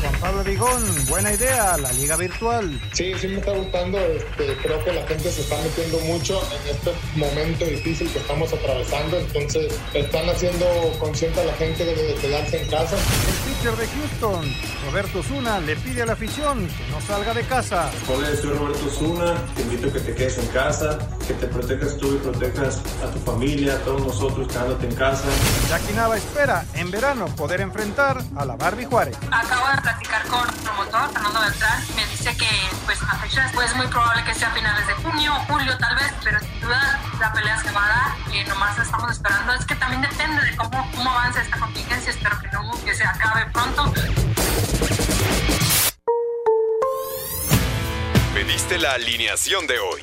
Juan Pablo Vigón, buena idea, la liga virtual. Sí, sí me está gustando. Este, creo que la gente se está metiendo mucho en este momento difícil que estamos atravesando. Entonces, están haciendo consciente a la gente de quedarse en casa. El pitcher de Houston, Roberto Zuna, le pide a la afición que no salga de casa. Hola, soy Roberto Zuna. Te invito a que te quedes en casa, que te protejas tú y protejas a tu familia, a todos nosotros quedándote en casa. Jackie Nava espera en verano poder enfrentar a la Barbie Juárez. Acabo de platicar con el promotor, Fernando Beltrán, me dice que pues a fechas pues muy probable que sea a finales de junio, julio tal vez, pero sin duda la pelea se va a dar y nomás estamos esperando. Es que también depende de cómo, cómo avance esta contingencia, espero que no, que se acabe pronto. Pediste la alineación de hoy.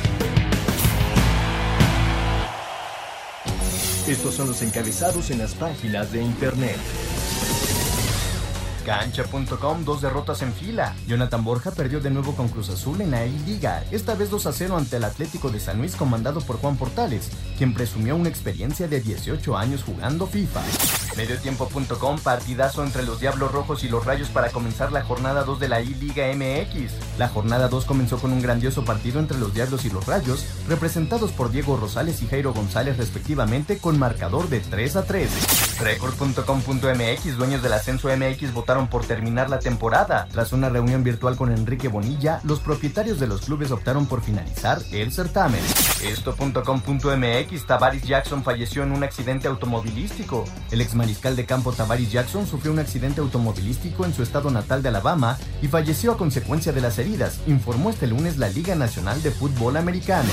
Estos son los encabezados en las páginas de internet. Cancha.com, dos derrotas en fila. Jonathan Borja perdió de nuevo con Cruz Azul en la I-Liga, esta vez 2 a 0 ante el Atlético de San Luis comandado por Juan Portales, quien presumió una experiencia de 18 años jugando FIFA. Mediotiempo.com, partidazo entre los Diablos Rojos y los Rayos para comenzar la jornada 2 de la I-Liga MX. La jornada 2 comenzó con un grandioso partido entre los Diablos y los Rayos, representados por Diego Rosales y Jairo González respectivamente con marcador de 3 a 3. Record.com.mx, dueños del ascenso MX votaron por terminar la temporada. Tras una reunión virtual con Enrique Bonilla, los propietarios de los clubes optaron por finalizar el certamen. Esto.com.mx, Tavaris Jackson falleció en un accidente automovilístico. El ex mariscal de campo Tavaris Jackson sufrió un accidente automovilístico en su estado natal de Alabama y falleció a consecuencia de las heridas, informó este lunes la Liga Nacional de Fútbol Americano.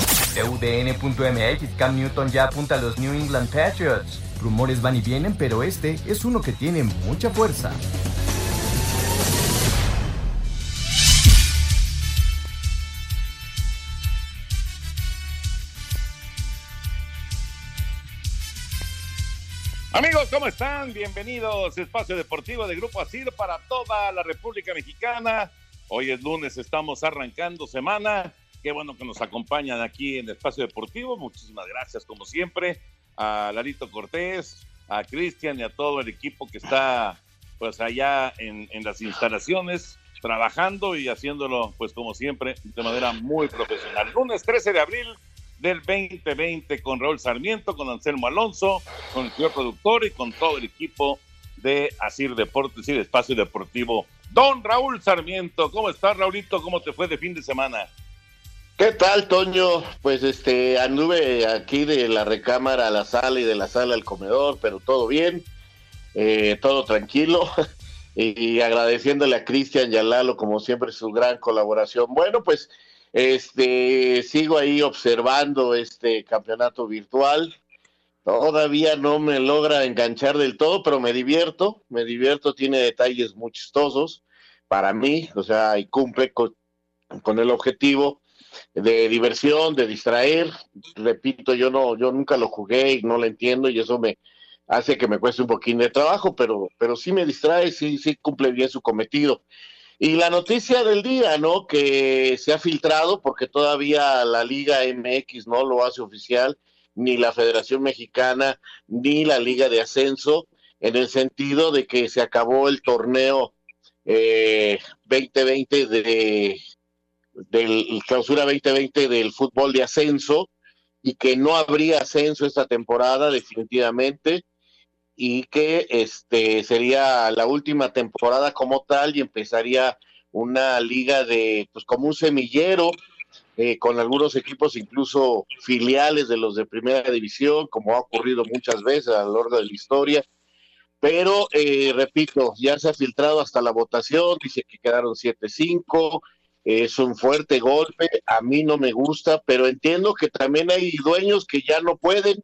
UDN.mx, Cam Newton ya apunta a los New England Patriots. Rumores van y vienen, pero este es uno que tiene mucha fuerza. Amigos, ¿cómo están? Bienvenidos a Espacio Deportivo de Grupo ASIR para toda la República Mexicana. Hoy es lunes, estamos arrancando semana. Qué bueno que nos acompañan aquí en Espacio Deportivo. Muchísimas gracias, como siempre, a Larito Cortés, a Cristian y a todo el equipo que está pues allá en, en las instalaciones trabajando y haciéndolo pues como siempre de manera muy profesional. Lunes 13 de abril del 2020 con Raúl Sarmiento, con Anselmo Alonso, con el señor productor y con todo el equipo de Asir Deportes y de Espacio Deportivo. Don Raúl Sarmiento, ¿cómo estás, Raulito? ¿Cómo te fue de fin de semana? ¿Qué tal, Toño? Pues este, anduve aquí de la recámara a la sala y de la sala al comedor, pero todo bien, eh, todo tranquilo. y agradeciéndole a Cristian y a Lalo, como siempre, su gran colaboración. Bueno, pues este, sigo ahí observando este campeonato virtual. Todavía no me logra enganchar del todo, pero me divierto, me divierto, tiene detalles muy chistosos para mí, o sea, y cumple con el objetivo de diversión, de distraer. Repito, yo no, yo nunca lo jugué y no lo entiendo y eso me hace que me cueste un poquín de trabajo, pero, pero sí me distrae, sí, sí cumple bien su cometido. Y la noticia del día, ¿no? Que se ha filtrado porque todavía la Liga MX no lo hace oficial, ni la Federación Mexicana, ni la Liga de Ascenso, en el sentido de que se acabó el torneo eh, 2020 de del clausura 2020 del fútbol de ascenso y que no habría ascenso esta temporada definitivamente y que este sería la última temporada como tal y empezaría una liga de pues como un semillero eh, con algunos equipos incluso filiales de los de primera división, como ha ocurrido muchas veces a lo largo de la historia. Pero, eh, repito, ya se ha filtrado hasta la votación, dice que quedaron 7-5, es un fuerte golpe, a mí no me gusta, pero entiendo que también hay dueños que ya no pueden,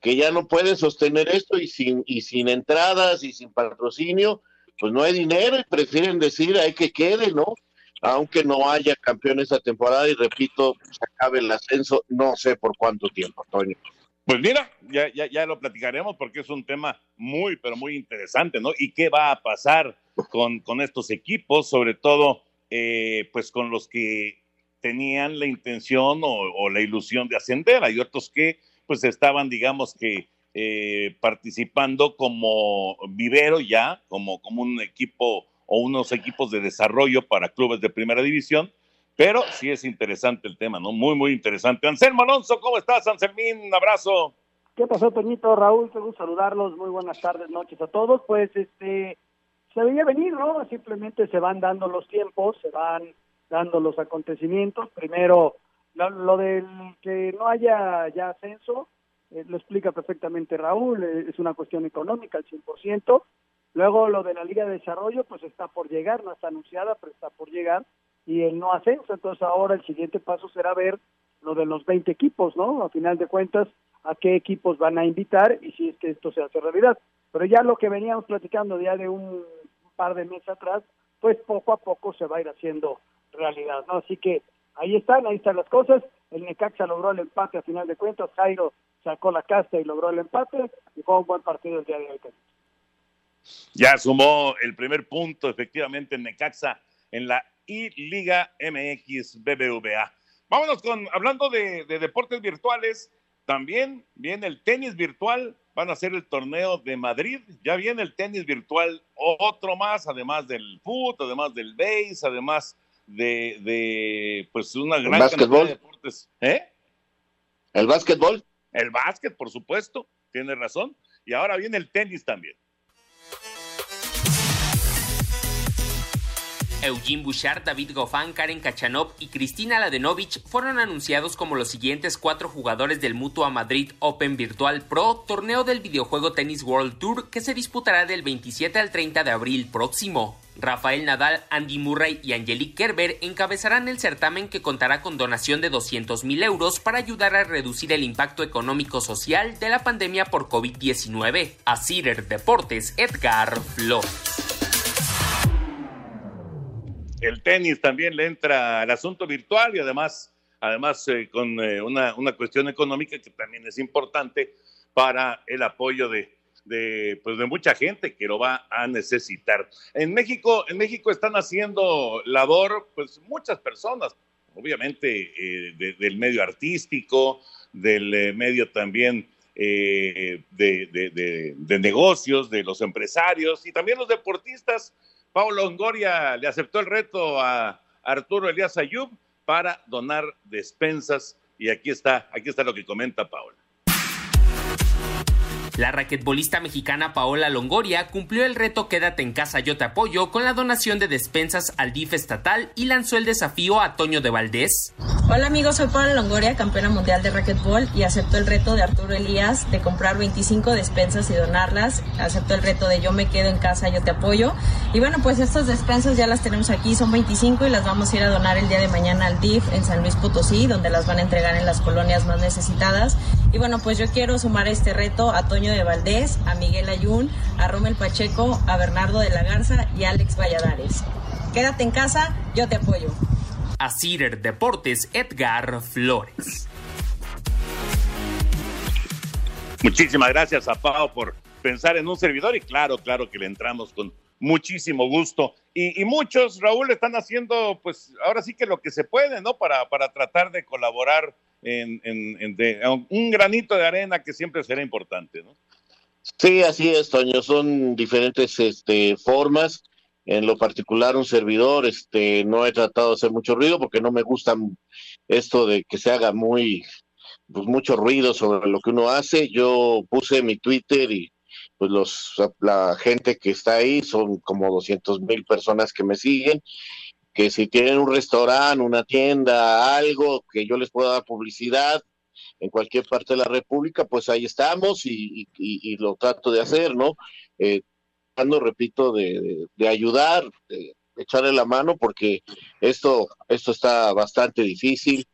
que ya no pueden sostener esto y sin, y sin entradas y sin patrocinio, pues no hay dinero y prefieren decir hay que quede, ¿no? aunque no haya campeón esta temporada y repito, se acabe el ascenso, no sé por cuánto tiempo, Antonio. Pues mira, ya, ya, ya lo platicaremos porque es un tema muy, pero muy interesante, ¿no? ¿Y qué va a pasar con, con estos equipos, sobre todo, eh, pues con los que tenían la intención o, la ilusión de ascender? Hay otros que, pues, estaban, digamos que, eh, participando como vivero ya, como, como un equipo o unos equipos de desarrollo para clubes de primera división, pero sí es interesante el tema, ¿no? Muy, muy interesante. Anselmo Alonso, ¿cómo estás, Anselmín? Un abrazo. ¿Qué pasó, Toñito? Raúl, gusto saludarlos. Muy buenas tardes, noches a todos. Pues, este, se venir, ¿no? Simplemente se van dando los tiempos, se van dando los acontecimientos. Primero, lo, del que no haya ya ascenso, eh, lo explica perfectamente Raúl, eh, es una cuestión económica al 100%. Luego lo de la Liga de Desarrollo, pues está por llegar, no está anunciada, pero está por llegar, y el no ascenso. Entonces ahora el siguiente paso será ver lo de los 20 equipos, ¿no? A final de cuentas, a qué equipos van a invitar y si es que esto se hace realidad. Pero ya lo que veníamos platicando ya de un par de meses atrás, pues poco a poco se va a ir haciendo realidad, ¿no? Así que ahí están, ahí están las cosas. El Necaxa logró el empate a final de cuentas, Jairo sacó la casta y logró el empate y fue un buen partido el día de hoy. Ya sumó el primer punto efectivamente en Necaxa en la I-Liga MX BBVA. Vámonos con, hablando de, deportes virtuales, también viene el tenis virtual, van a hacer el torneo de Madrid, ya viene el tenis virtual, otro más, además del fútbol, además del base, además de, pues una gran cantidad de deportes. ¿Eh? ¿El básquetbol? El básquet, por supuesto, tiene razón. Y ahora viene el tenis también. Eugene Bouchard, David Goffin, Karen Kachanov y Cristina Ladenovich fueron anunciados como los siguientes cuatro jugadores del Mutua Madrid Open Virtual Pro, torneo del videojuego Tennis World Tour que se disputará del 27 al 30 de abril próximo. Rafael Nadal, Andy Murray y Angelique Kerber encabezarán el certamen que contará con donación de 200 mil euros para ayudar a reducir el impacto económico-social de la pandemia por COVID-19. A Deportes, Edgar Flores el tenis también le entra al asunto virtual y además, además eh, con eh, una, una, cuestión económica que también es importante para el apoyo de, de, pues de mucha gente que lo va a necesitar. En México, en México están haciendo labor, pues muchas personas, obviamente eh, del medio artístico, del medio también de, de, de negocios, de los empresarios y también los deportistas Paulo Longoria le aceptó el reto a Arturo Elías Ayub para donar despensas y aquí está, aquí está lo que comenta Paula. La raquetbolista mexicana Paola Longoria cumplió el reto Quédate en casa, yo te apoyo con la donación de despensas al DIF estatal y lanzó el desafío a Toño de Valdés. Hola amigos, soy Paola Longoria, campeona mundial de raquetbol y acepto el reto de Arturo Elías de comprar 25 despensas y donarlas. Acepto el reto de yo me quedo en casa, yo te apoyo. Y bueno, pues estas despensas ya las tenemos aquí, son 25 y las vamos a ir a donar el día de mañana al DIF en San Luis Potosí, donde las van a entregar en las colonias más necesitadas. Y bueno, pues yo quiero sumar este reto a Toño de Valdés, a Miguel Ayun, a Romel Pacheco, a Bernardo de la Garza y a Alex Valladares. Quédate en casa, yo te apoyo. A Cider Deportes, Edgar Flores. Muchísimas gracias a Pau por pensar en un servidor y claro, claro que le entramos con muchísimo gusto. Y, muchos, Raúl, están haciendo, pues ahora sí que lo que se puede, ¿no? Para, para tratar de colaborar en, un granito de arena que siempre será importante, ¿no? Sí, así es, Toño. Son diferentes este, formas. En lo particular, un servidor, este, no he tratado de hacer mucho ruido porque no me gusta esto de que se haga muy, pues mucho ruido sobre lo que uno hace. Yo puse mi Twitter y, pues los, la gente que está ahí, son como 200 mil personas que me siguen, que si tienen un restaurante, una tienda, algo que yo les pueda dar publicidad en cualquier parte de la República, pues ahí estamos y, lo trato de hacer, ¿no? Eh, repito, de, ayudar, de echarle la mano, porque esto, esto está bastante difícil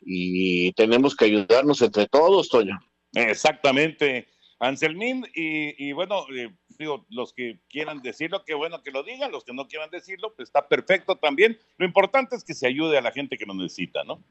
y tenemos que ayudarnos entre todos, Toño. Exactamente. Anselmín, y, bueno, eh, digo, los que quieran decirlo, qué bueno que lo digan, los que no quieran decirlo, pues está perfecto también. Lo importante es que se ayude a la gente que lo necesita, ¿no?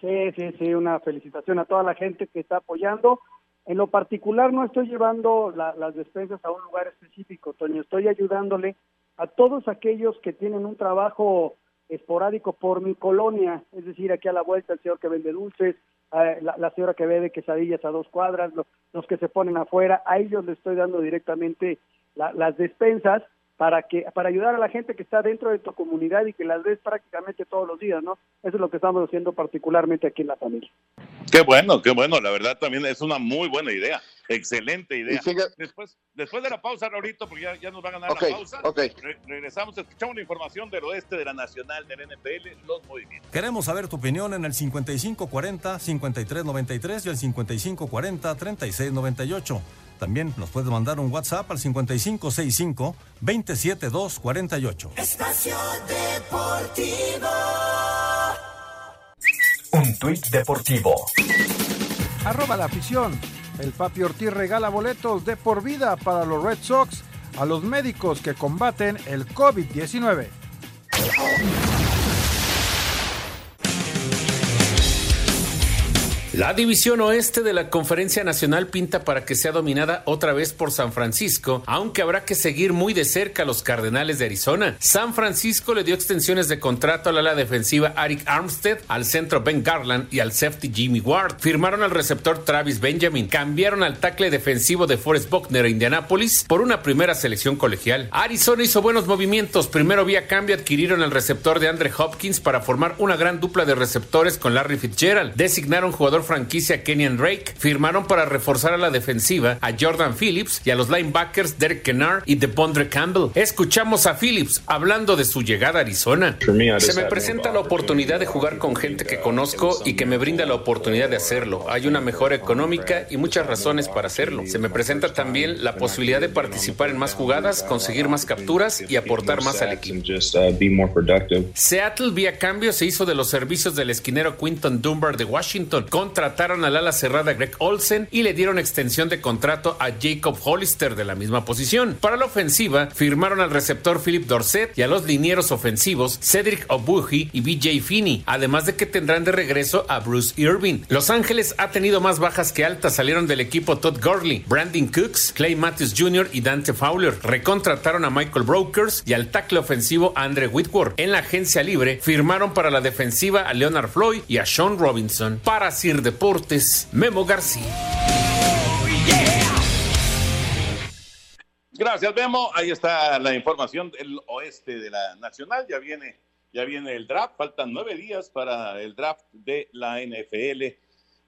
Sí, sí, sí, una felicitación a toda la gente que está apoyando. En lo particular no estoy llevando las despensas a un lugar específico, Toño, estoy ayudándole a todos aquellos que tienen un trabajo esporádico por mi colonia, es decir, aquí a la vuelta el señor que vende dulces, la, señora que vende quesadillas a dos cuadras, los, que se ponen afuera, a ellos les estoy dando directamente las despensas para que para ayudar a la gente que está dentro de tu comunidad y que las ves prácticamente todos los días, ¿no? Eso es lo que estamos haciendo particularmente aquí en la familia. Qué bueno, qué bueno, la verdad también es una muy buena idea, excelente idea. Después, después de la pausa, Raulito, porque ya, nos va a ganar la pausa, regresamos, escuchamos la información del oeste de la Nacional del NPL, los movimientos. Queremos saber tu opinión en el 5540-5393 y el 5540-3698. También nos puedes mandar un WhatsApp al 5565-27248. Espacio Deportivo. Un tuit deportivo. Arroba la afición. El Papi Ortiz regala boletos de por vida para los Red Sox a los médicos que combaten el COVID-19. La división oeste de la Conferencia Nacional pinta para que sea dominada otra vez por San Francisco, aunque habrá que seguir muy de cerca a los Cardenales de Arizona. San Francisco le dio extensiones de contrato al ala defensiva Arik Armstead, al centro Ben Garland y al safety Jimmy Ward. Firmaron al receptor Travis Benjamin, cambiaron al tackle defensivo de Forrest Buckner a Indianapolis por una primera selección colegial. Arizona hizo buenos movimientos. Primero vía cambio adquirieron al receptor de Andre Hopkins para formar una gran dupla de receptores con Larry Fitzgerald. Designaron jugador franquicia Kenyan Drake firmaron para reforzar a la defensiva a Jordan Phillips y a los linebackers Derek Kennard y DePondre Campbell. Escuchamos a Phillips hablando de su llegada a Arizona. Se me presenta la oportunidad de jugar con gente que conozco y que me brinda la oportunidad de hacerlo. Hay una mejora económica y muchas razones para hacerlo. Se me presenta también la posibilidad de participar en más jugadas, conseguir más capturas y aportar más al equipo. Seattle vía cambio se hizo de los servicios del esquinero Quinton Dunbar de Washington contra contrataron al ala cerrada Greg Olsen y le dieron extensión de contrato a Jacob Hollister de la misma posición. Para la ofensiva, firmaron al receptor Philip Dorset y a los linieros ofensivos Cedric Obuji y BJ Finney, además de que tendrán de regreso a Bruce Irving. Los Ángeles ha tenido más bajas que altas, salieron del equipo Todd Gurley, Brandon Cooks, Clay Matthews Jr. y Dante Fowler. Recontrataron a Michael Brokers y al tackle ofensivo Andre Whitworth. En la agencia libre, firmaron para la defensiva a Leonard Floyd y a Sean Robinson. Para Sir de Deportes, Memo García. Gracias, Memo. Ahí está la información del oeste de la Nacional. Ya viene, ya viene el draft. Faltan nueve días para el draft de la NFL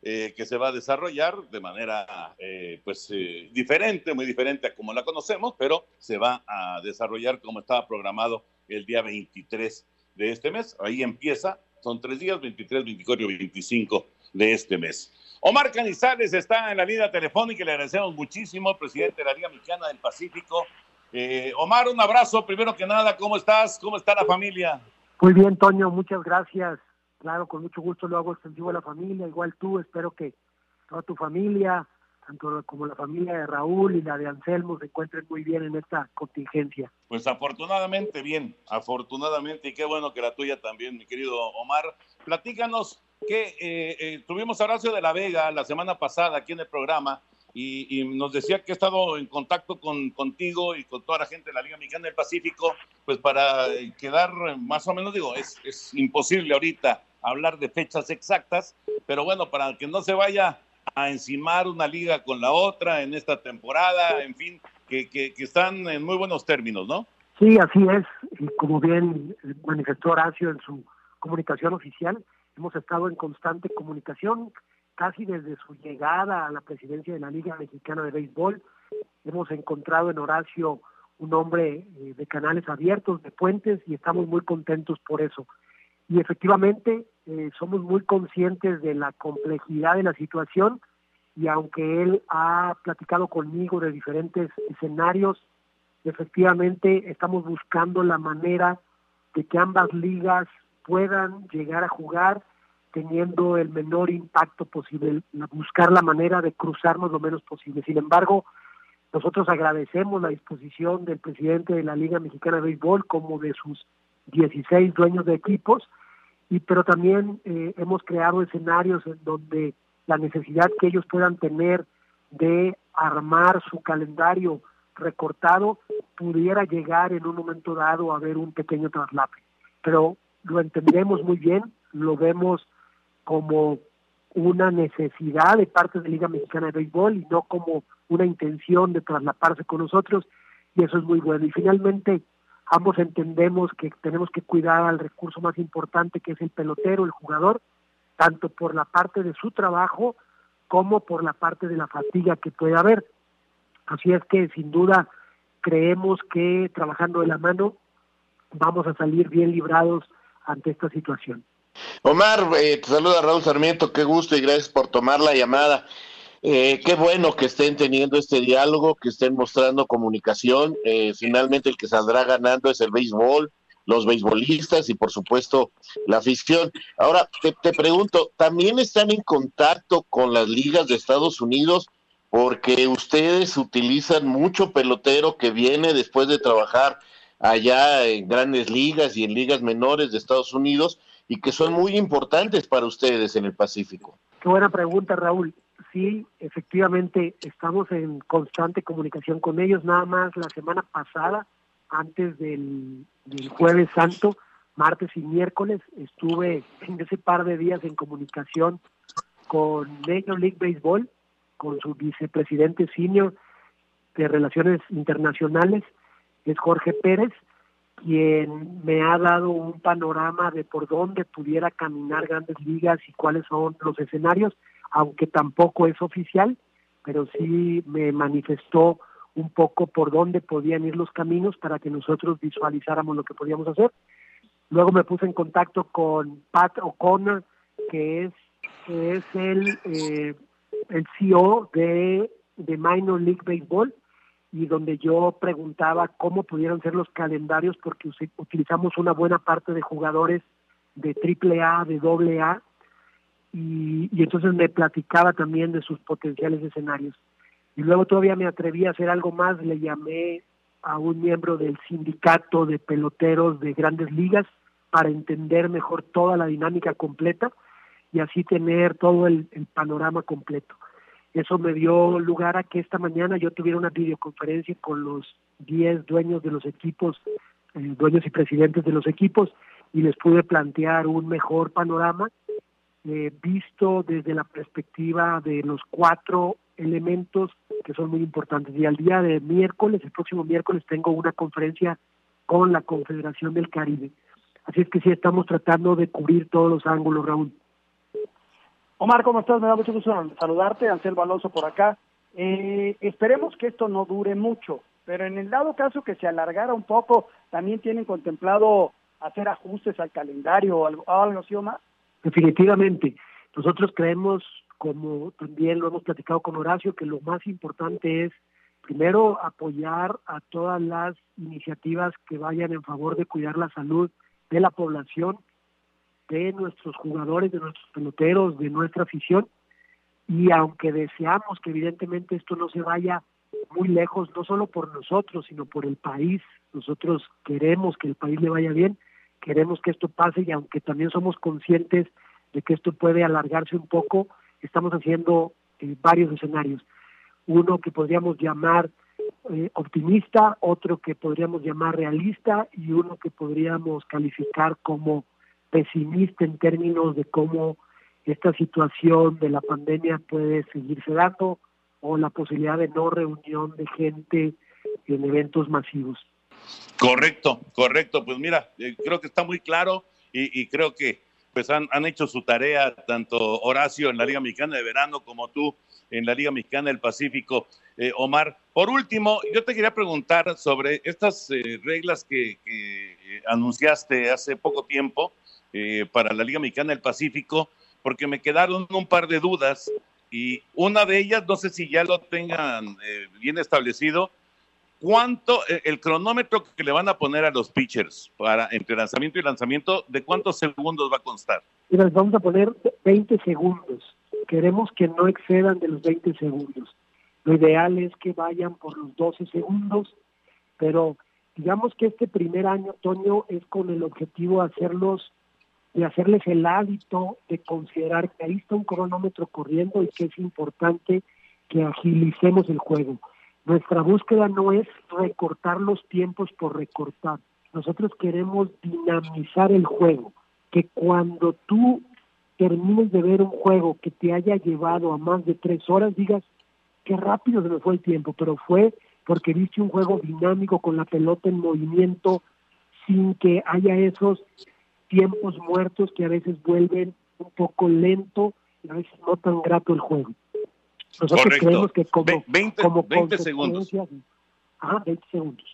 eh, que se va a desarrollar de manera, eh, pues, eh, diferente, muy diferente a como la conocemos, pero se va a desarrollar como estaba programado el día 23 de este mes. Ahí empieza. Son tres días, 23, 24 y 25 de este mes. Omar Canizales está en la línea telefónica y le agradecemos muchísimo, presidente de la Liga Mexicana del Pacífico. Eh, Omar, un abrazo. Primero que nada, ¿cómo estás? ¿Cómo está la familia? Muy bien, Toño, muchas gracias. Claro, con mucho gusto lo hago extensivo a la familia, igual tú, espero que toda tu familia, tanto como la familia de Raúl y la de Anselmo se encuentren muy bien en esta contingencia. Pues afortunadamente bien, afortunadamente, y qué bueno que la tuya también, mi querido Omar. Platícanos, que eh, eh, tuvimos a Horacio de la Vega la semana pasada aquí en el programa y, nos decía que ha estado en contacto con, contigo y con toda la gente de la Liga Mexicana del Pacífico, pues para quedar más o menos, digo, es, es imposible ahorita hablar de fechas exactas, pero bueno, para que no se vaya a encimar una liga con la otra en esta temporada, en fin, que, que, que están en muy buenos términos, ¿no? Sí, así es, y como bien manifestó Horacio en su comunicación oficial, Hemos estado en constante comunicación casi desde su llegada a la presidencia de la Liga Mexicana de Béisbol hemos encontrado en Horacio un hombre eh, de canales abiertos, de puentes, y estamos muy contentos por eso. Y efectivamente eh, somos muy conscientes de la complejidad de la situación y aunque él ha platicado conmigo de diferentes escenarios, efectivamente estamos buscando la manera de que ambas ligas puedan llegar a jugar teniendo el menor impacto posible, buscar la manera de cruzarnos lo menos posible. Sin embargo, nosotros agradecemos la disposición del presidente de la Liga Mexicana de Béisbol como de sus 16 dueños de equipos, y pero también eh, hemos creado escenarios en donde la necesidad que ellos puedan tener de armar su calendario recortado pudiera llegar en un momento dado a haber un pequeño traslape. Pero lo entendemos muy bien, lo vemos como una necesidad de parte de la Liga Mexicana de Béisbol y no como una intención de traslaparse con nosotros y eso es muy bueno. Y finalmente ambos entendemos que tenemos que cuidar al recurso más importante que es el pelotero, el jugador, tanto por la parte de su trabajo como por la parte de la fatiga que puede haber. Así es que sin duda creemos que trabajando de la mano vamos a salir bien librados ante esta situación. Omar, eh, te saluda Raúl Sarmiento, qué gusto y gracias por tomar la llamada. Eh, qué bueno que estén teniendo este diálogo, que estén mostrando comunicación. Eh, finalmente el que saldrá ganando es el béisbol, los beisbolistas y por supuesto la afición. Ahora te, te pregunto, ¿también están en contacto con las ligas de Estados Unidos? Porque ustedes utilizan mucho pelotero que viene después de trabajar allá en grandes ligas y en ligas menores de Estados Unidos y que son muy importantes para ustedes en el Pacífico. Qué buena pregunta, Raúl. Sí, efectivamente estamos en constante comunicación con ellos. Nada más la semana pasada, antes del, jueves santo, martes y miércoles, estuve en ese par de días en comunicación con Major League Baseball, con su vicepresidente senior de Relaciones Internacionales, es Jorge Pérez, quien me ha dado un panorama de por dónde pudiera caminar grandes ligas y cuáles son los escenarios, aunque tampoco es oficial, pero sí me manifestó un poco por dónde podían ir los caminos para que nosotros visualizáramos lo que podíamos hacer. Luego me puse en contacto con Pat O'Connor, que es, que es el, eh, el CEO de, de Minor League Baseball, y donde yo preguntaba cómo pudieran ser los calendarios porque utilizamos una buena parte de jugadores de triple A, de doble A, y, y, entonces me platicaba también de sus potenciales escenarios. Y luego todavía me atreví a hacer algo más, le llamé a un miembro del sindicato de peloteros de grandes ligas para entender mejor toda la dinámica completa y así tener todo el panorama completo. Eso me dio lugar a que esta mañana yo tuviera una videoconferencia con los 10 dueños de los equipos, eh, dueños y presidentes de los equipos, y les pude plantear un mejor panorama eh, visto desde la perspectiva de los cuatro elementos que son muy importantes. Y al día de miércoles, el próximo miércoles, tengo una conferencia con la Confederación del Caribe. Así es que sí, estamos tratando de cubrir todos los ángulos, Raúl. Omar, ¿cómo estás? Me da mucho gusto saludarte, Anselmo Alonso por acá. Eh, esperemos que esto no dure mucho, pero en el dado caso que se alargara un poco, ¿también tienen contemplado hacer ajustes al calendario o algo, algo así, Omar? Definitivamente. Nosotros creemos, como también lo hemos platicado con Horacio, que lo más importante es primero apoyar a todas las iniciativas que vayan en favor de cuidar la salud de la población de nuestros jugadores, de nuestros peloteros, de nuestra afición. Y aunque deseamos que evidentemente esto no se vaya muy lejos, no solo por nosotros, sino por el país, nosotros queremos que el país le vaya bien, queremos que esto pase y aunque también somos conscientes de que esto puede alargarse un poco, estamos haciendo eh, varios escenarios. Uno que podríamos llamar eh, optimista, otro que podríamos llamar realista y uno que podríamos calificar como pesimista en términos de cómo esta situación de la pandemia puede seguirse dando o la posibilidad de no reunión de gente en eventos masivos. Correcto, correcto. Pues mira, eh, creo que está muy claro y, creo que pues han, han, hecho su tarea tanto Horacio en la Liga Mexicana de Verano como tú en la Liga Mexicana del Pacífico. Eh, Omar, Por último, yo te quería preguntar sobre estas eh, reglas que, que, anunciaste hace poco tiempo eh, para la Liga Mexicana del Pacífico, porque me quedaron un par de dudas y una de ellas, no sé si ya lo tengan eh, bien establecido, ¿cuánto, el cronómetro que le van a poner a los pitchers para entre lanzamiento y lanzamiento, de cuántos segundos va a constar? Mira, les vamos a poner 20 segundos. Queremos que no excedan de los 20 segundos. Lo ideal es que vayan por los 12 segundos, pero digamos que este primer año, Toño, es con el objetivo de hacerlos, de hacerles el hábito de considerar que ahí está un cronómetro corriendo y que es importante que agilicemos el juego. Nuestra búsqueda no es recortar los tiempos por recortar. Nosotros queremos dinamizar el juego, que cuando tú termines de ver un juego que te haya llevado a más de tres horas, digas, qué rápido se me fue el tiempo, pero fue porque viste un juego dinámico con la pelota en movimiento, sin que haya esos tiempos muertos que a veces vuelven un poco lento y a veces no tan grato el juego. Nosotros Correcto. creemos que como, 20, como 20 segundos. consecuencia- Ajá, 20 segundos.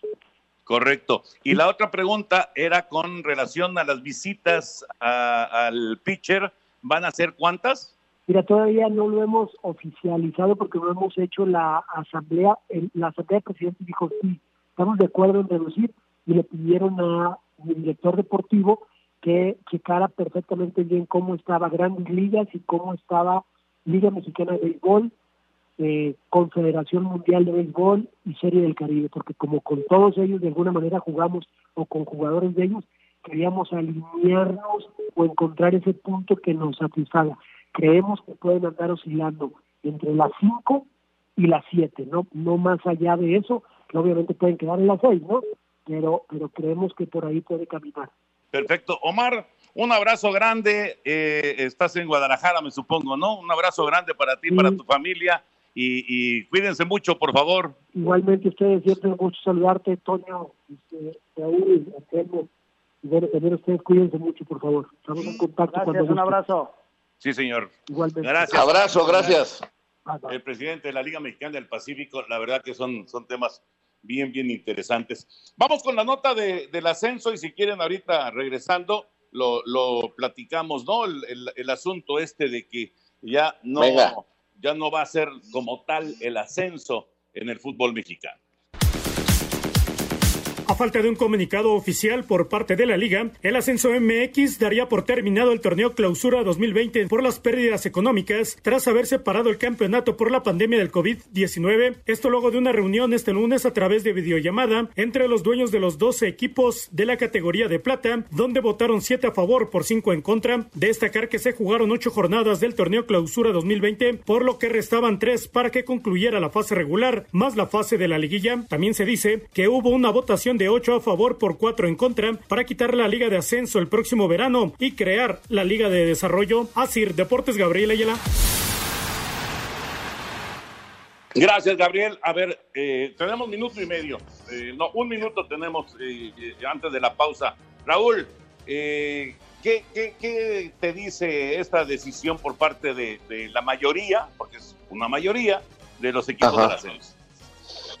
Correcto. Y la otra pregunta era con relación a las visitas a- al pitcher. ¿Van a ser cuántas? Mira, todavía no lo hemos oficializado porque no hemos hecho la asamblea. el- la asamblea de presidentes dijo sí, estamos de acuerdo en reducir y le pidieron a mi director deportivo que checara perfectamente bien cómo estaba Grandes Ligas y cómo estaba Liga Mexicana de Béisbol, eh, Confederación Mundial de Béisbol y Serie del Caribe, porque como con todos ellos de alguna manera jugamos o con jugadores de ellos, queríamos alinearnos o encontrar ese punto que nos satisfaga. Creemos que pueden andar oscilando entre las 5 y las 7, ¿no? No más allá de eso, que obviamente pueden quedar en las 6, ¿no? Pero, pero creemos que por ahí puede caminar. Perfecto. Omar, un abrazo grande. Eh, estás en Guadalajara, me supongo, ¿no? Un abrazo grande para ti, para tu familia. Y, y cuídense mucho, por favor. Igualmente ustedes, siempre un gusto saludarte, Toño, este, Raúl, Anselmo, y bueno, también ustedes cuídense mucho, por favor. Estamos en contacto cuando Gracias, un gusten. abrazo. Sí, señor. Igualmente. Gracias. Abrazo, gracias. El presidente de la Liga Mexicana del Pacífico, la verdad que son, son temas bien, bien interesantes. Vamos con la nota de- del ascenso y si quieren ahorita regresando, lo, lo platicamos, ¿no? El, el- el asunto este de que ya no, Venga. ya no va a ser como tal el ascenso en el fútbol mexicano. A falta de un comunicado oficial por parte de la liga, el ascenso MX daría por terminado el torneo clausura 2020 por las pérdidas económicas tras haberse parado el campeonato por la pandemia del COVID-19. Esto luego de una reunión este lunes a través de videollamada entre los dueños de los 12 equipos de la categoría de plata, donde votaron 7 a favor por 5 en contra. Destacar que se jugaron 8 jornadas del torneo clausura 2020, por lo que restaban 3 para que concluyera la fase regular, más la fase de la liguilla. También se dice que hubo una votación de 8 a favor por 4 en contra para quitar la Liga de Ascenso el próximo verano y crear la Liga de Desarrollo. Asir Deportes Gabriel Ayala. Gracias, Gabriel. A ver, eh, tenemos minuto y medio. Eh, no, un minuto tenemos eh, eh, antes de la pausa. Raúl, eh, ¿qué, qué, qué te dice esta decisión por parte de, de la mayoría, porque es una mayoría, de los equipos Ajá. del ascenso?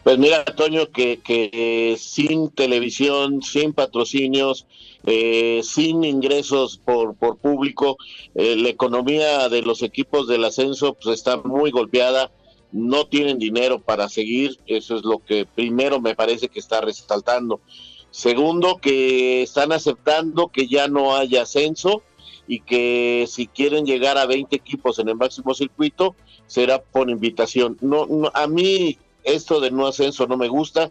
Pues mira, Toño, que, eh, sin televisión, sin patrocinios, eh, sin ingresos por, por público, eh, la economía de los equipos del ascenso pues, está muy golpeada, no tienen dinero para seguir, eso es lo que primero me parece que está resaltando. Segundo, que están aceptando que ya no haya ascenso y que si quieren llegar a 20 equipos en el máximo circuito, será por invitación. No, no, a mí esto de no ascenso no me gusta.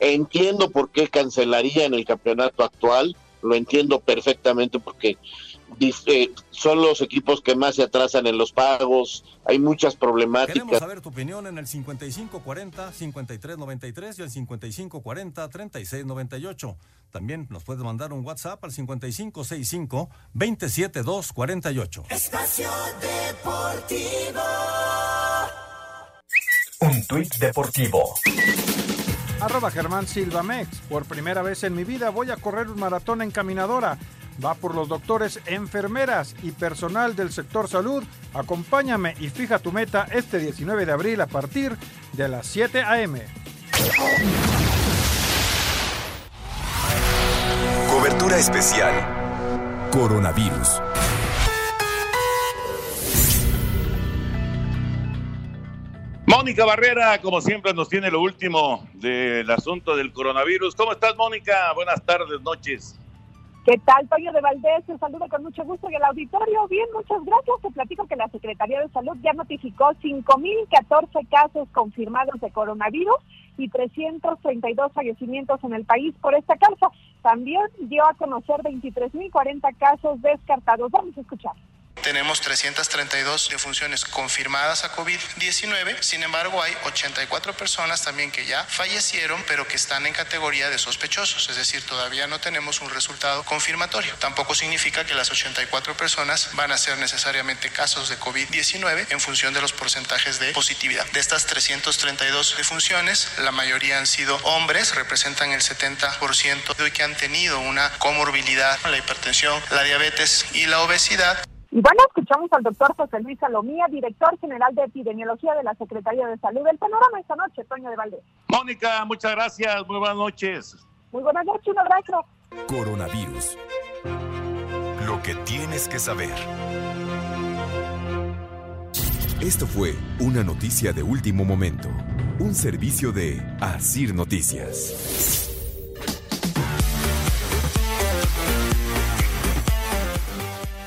Entiendo por qué cancelaría en el campeonato actual, lo entiendo perfectamente porque eh, son los equipos que más se atrasan en los pagos, hay muchas Queremos problemáticas. saber tu opinión en el 5540-5393 y el 5540-3698. También nos puedes mandar un WhatsApp al 5565-27248. Espacio Deportivo. Un tuit deportivo. Arroba Germán Silva Mex. Por primera vez en mi vida voy a correr un maratón en caminadora. Va por los doctores, enfermeras y personal del sector salud. Acompáñame y fija tu meta este 19 de abril a partir de las 7 a.m. Cobertura especial. Coronavirus. Mónica Barrera, como siempre, nos tiene lo último del asunto del coronavirus. ¿Cómo estás, Mónica? Buenas tardes, noches. ¿Qué tal, Toño de Valdés? Un saludo con mucho gusto y el auditorio. Bien, muchas gracias. Te platico que la Secretaría de Salud ya notificó 5.014 casos confirmados de coronavirus y 332 fallecimientos en el país por esta causa. También dio a conocer 23.040 casos descartados. Vamos a escuchar. Tenemos 332 defunciones confirmadas a COVID-19, sin embargo hay 84 personas también que ya fallecieron, pero que están en categoría de sospechosos, es decir, todavía no tenemos un resultado confirmatorio. Tampoco significa que las 84 personas van a ser necesariamente casos de COVID-19 en función de los porcentajes de positividad. De estas 332 defunciones, la mayoría han sido hombres, representan el 70% de que han tenido una comorbilidad, la hipertensión, la diabetes y la obesidad. Y bueno, escuchamos al doctor José Luis Salomía, director general de epidemiología de la Secretaría de Salud. El panorama esta noche, Toño de Valdés. Mónica, muchas gracias. Muy buenas noches. Muy buenas noches, un abrazo. Coronavirus. Lo que tienes que saber. Esto fue una noticia de último momento. Un servicio de Asir Noticias.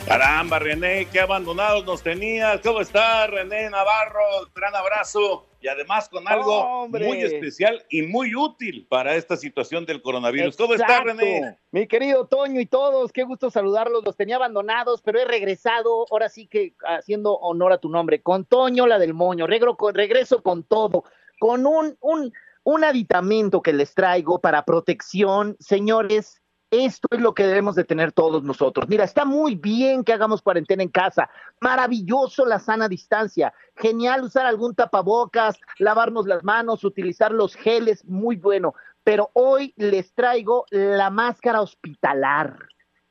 Caramba, René, qué abandonados nos tenías. ¿Cómo estás, René Navarro? Gran abrazo y además con algo ¡Hombre! muy especial y muy útil para esta situación del coronavirus. ¿Cómo estás. René? Mi querido Toño y todos, qué gusto saludarlos. Los tenía abandonados, pero he regresado, ahora sí que haciendo honor a tu nombre, con Toño, la del moño. Regreso con todo, con un, un, un aditamento que les traigo para protección. Señores, esto es lo que debemos de tener todos nosotros. Mira, está muy bien que hagamos cuarentena en casa. Maravilloso la sana distancia. Genial usar algún tapabocas, lavarnos las manos, utilizar los geles, muy bueno. Pero hoy les traigo la máscara hospitalar.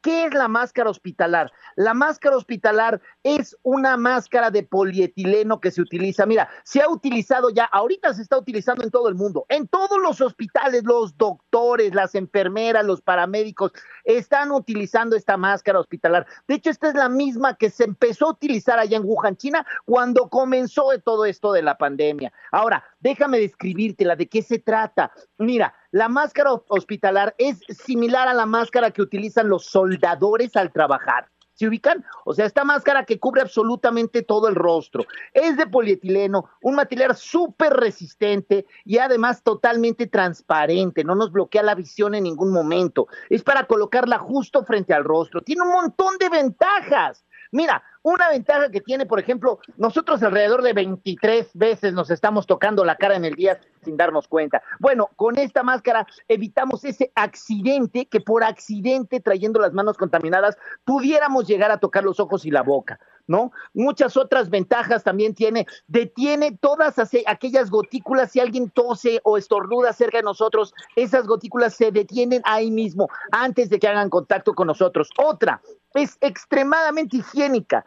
¿Qué es la máscara hospitalar? La máscara hospitalar es una máscara de polietileno que se utiliza. Mira, se ha utilizado ya, ahorita se está utilizando en todo el mundo, en todos los hospitales, los doctores, las enfermeras, los paramédicos están utilizando esta máscara hospitalar. De hecho, esta es la misma que se empezó a utilizar allá en Wuhan, China, cuando comenzó todo esto de la pandemia. Ahora, déjame describírtela, de qué se trata. Mira, la máscara hospitalar es similar a la máscara que utilizan los soldadores al trabajar. ¿Se ubican? O sea, esta máscara que cubre absolutamente todo el rostro. Es de polietileno, un material súper resistente y además totalmente transparente. No nos bloquea la visión en ningún momento. Es para colocarla justo frente al rostro. Tiene un montón de ventajas. Mira, una ventaja que tiene, por ejemplo, nosotros alrededor de 23 veces nos estamos tocando la cara en el día sin darnos cuenta. Bueno, con esta máscara evitamos ese accidente que por accidente, trayendo las manos contaminadas, pudiéramos llegar a tocar los ojos y la boca. ¿No? Muchas otras ventajas también tiene. Detiene todas aquellas gotículas. Si alguien tose o estornuda cerca de nosotros, esas gotículas se detienen ahí mismo antes de que hagan contacto con nosotros. Otra, es extremadamente higiénica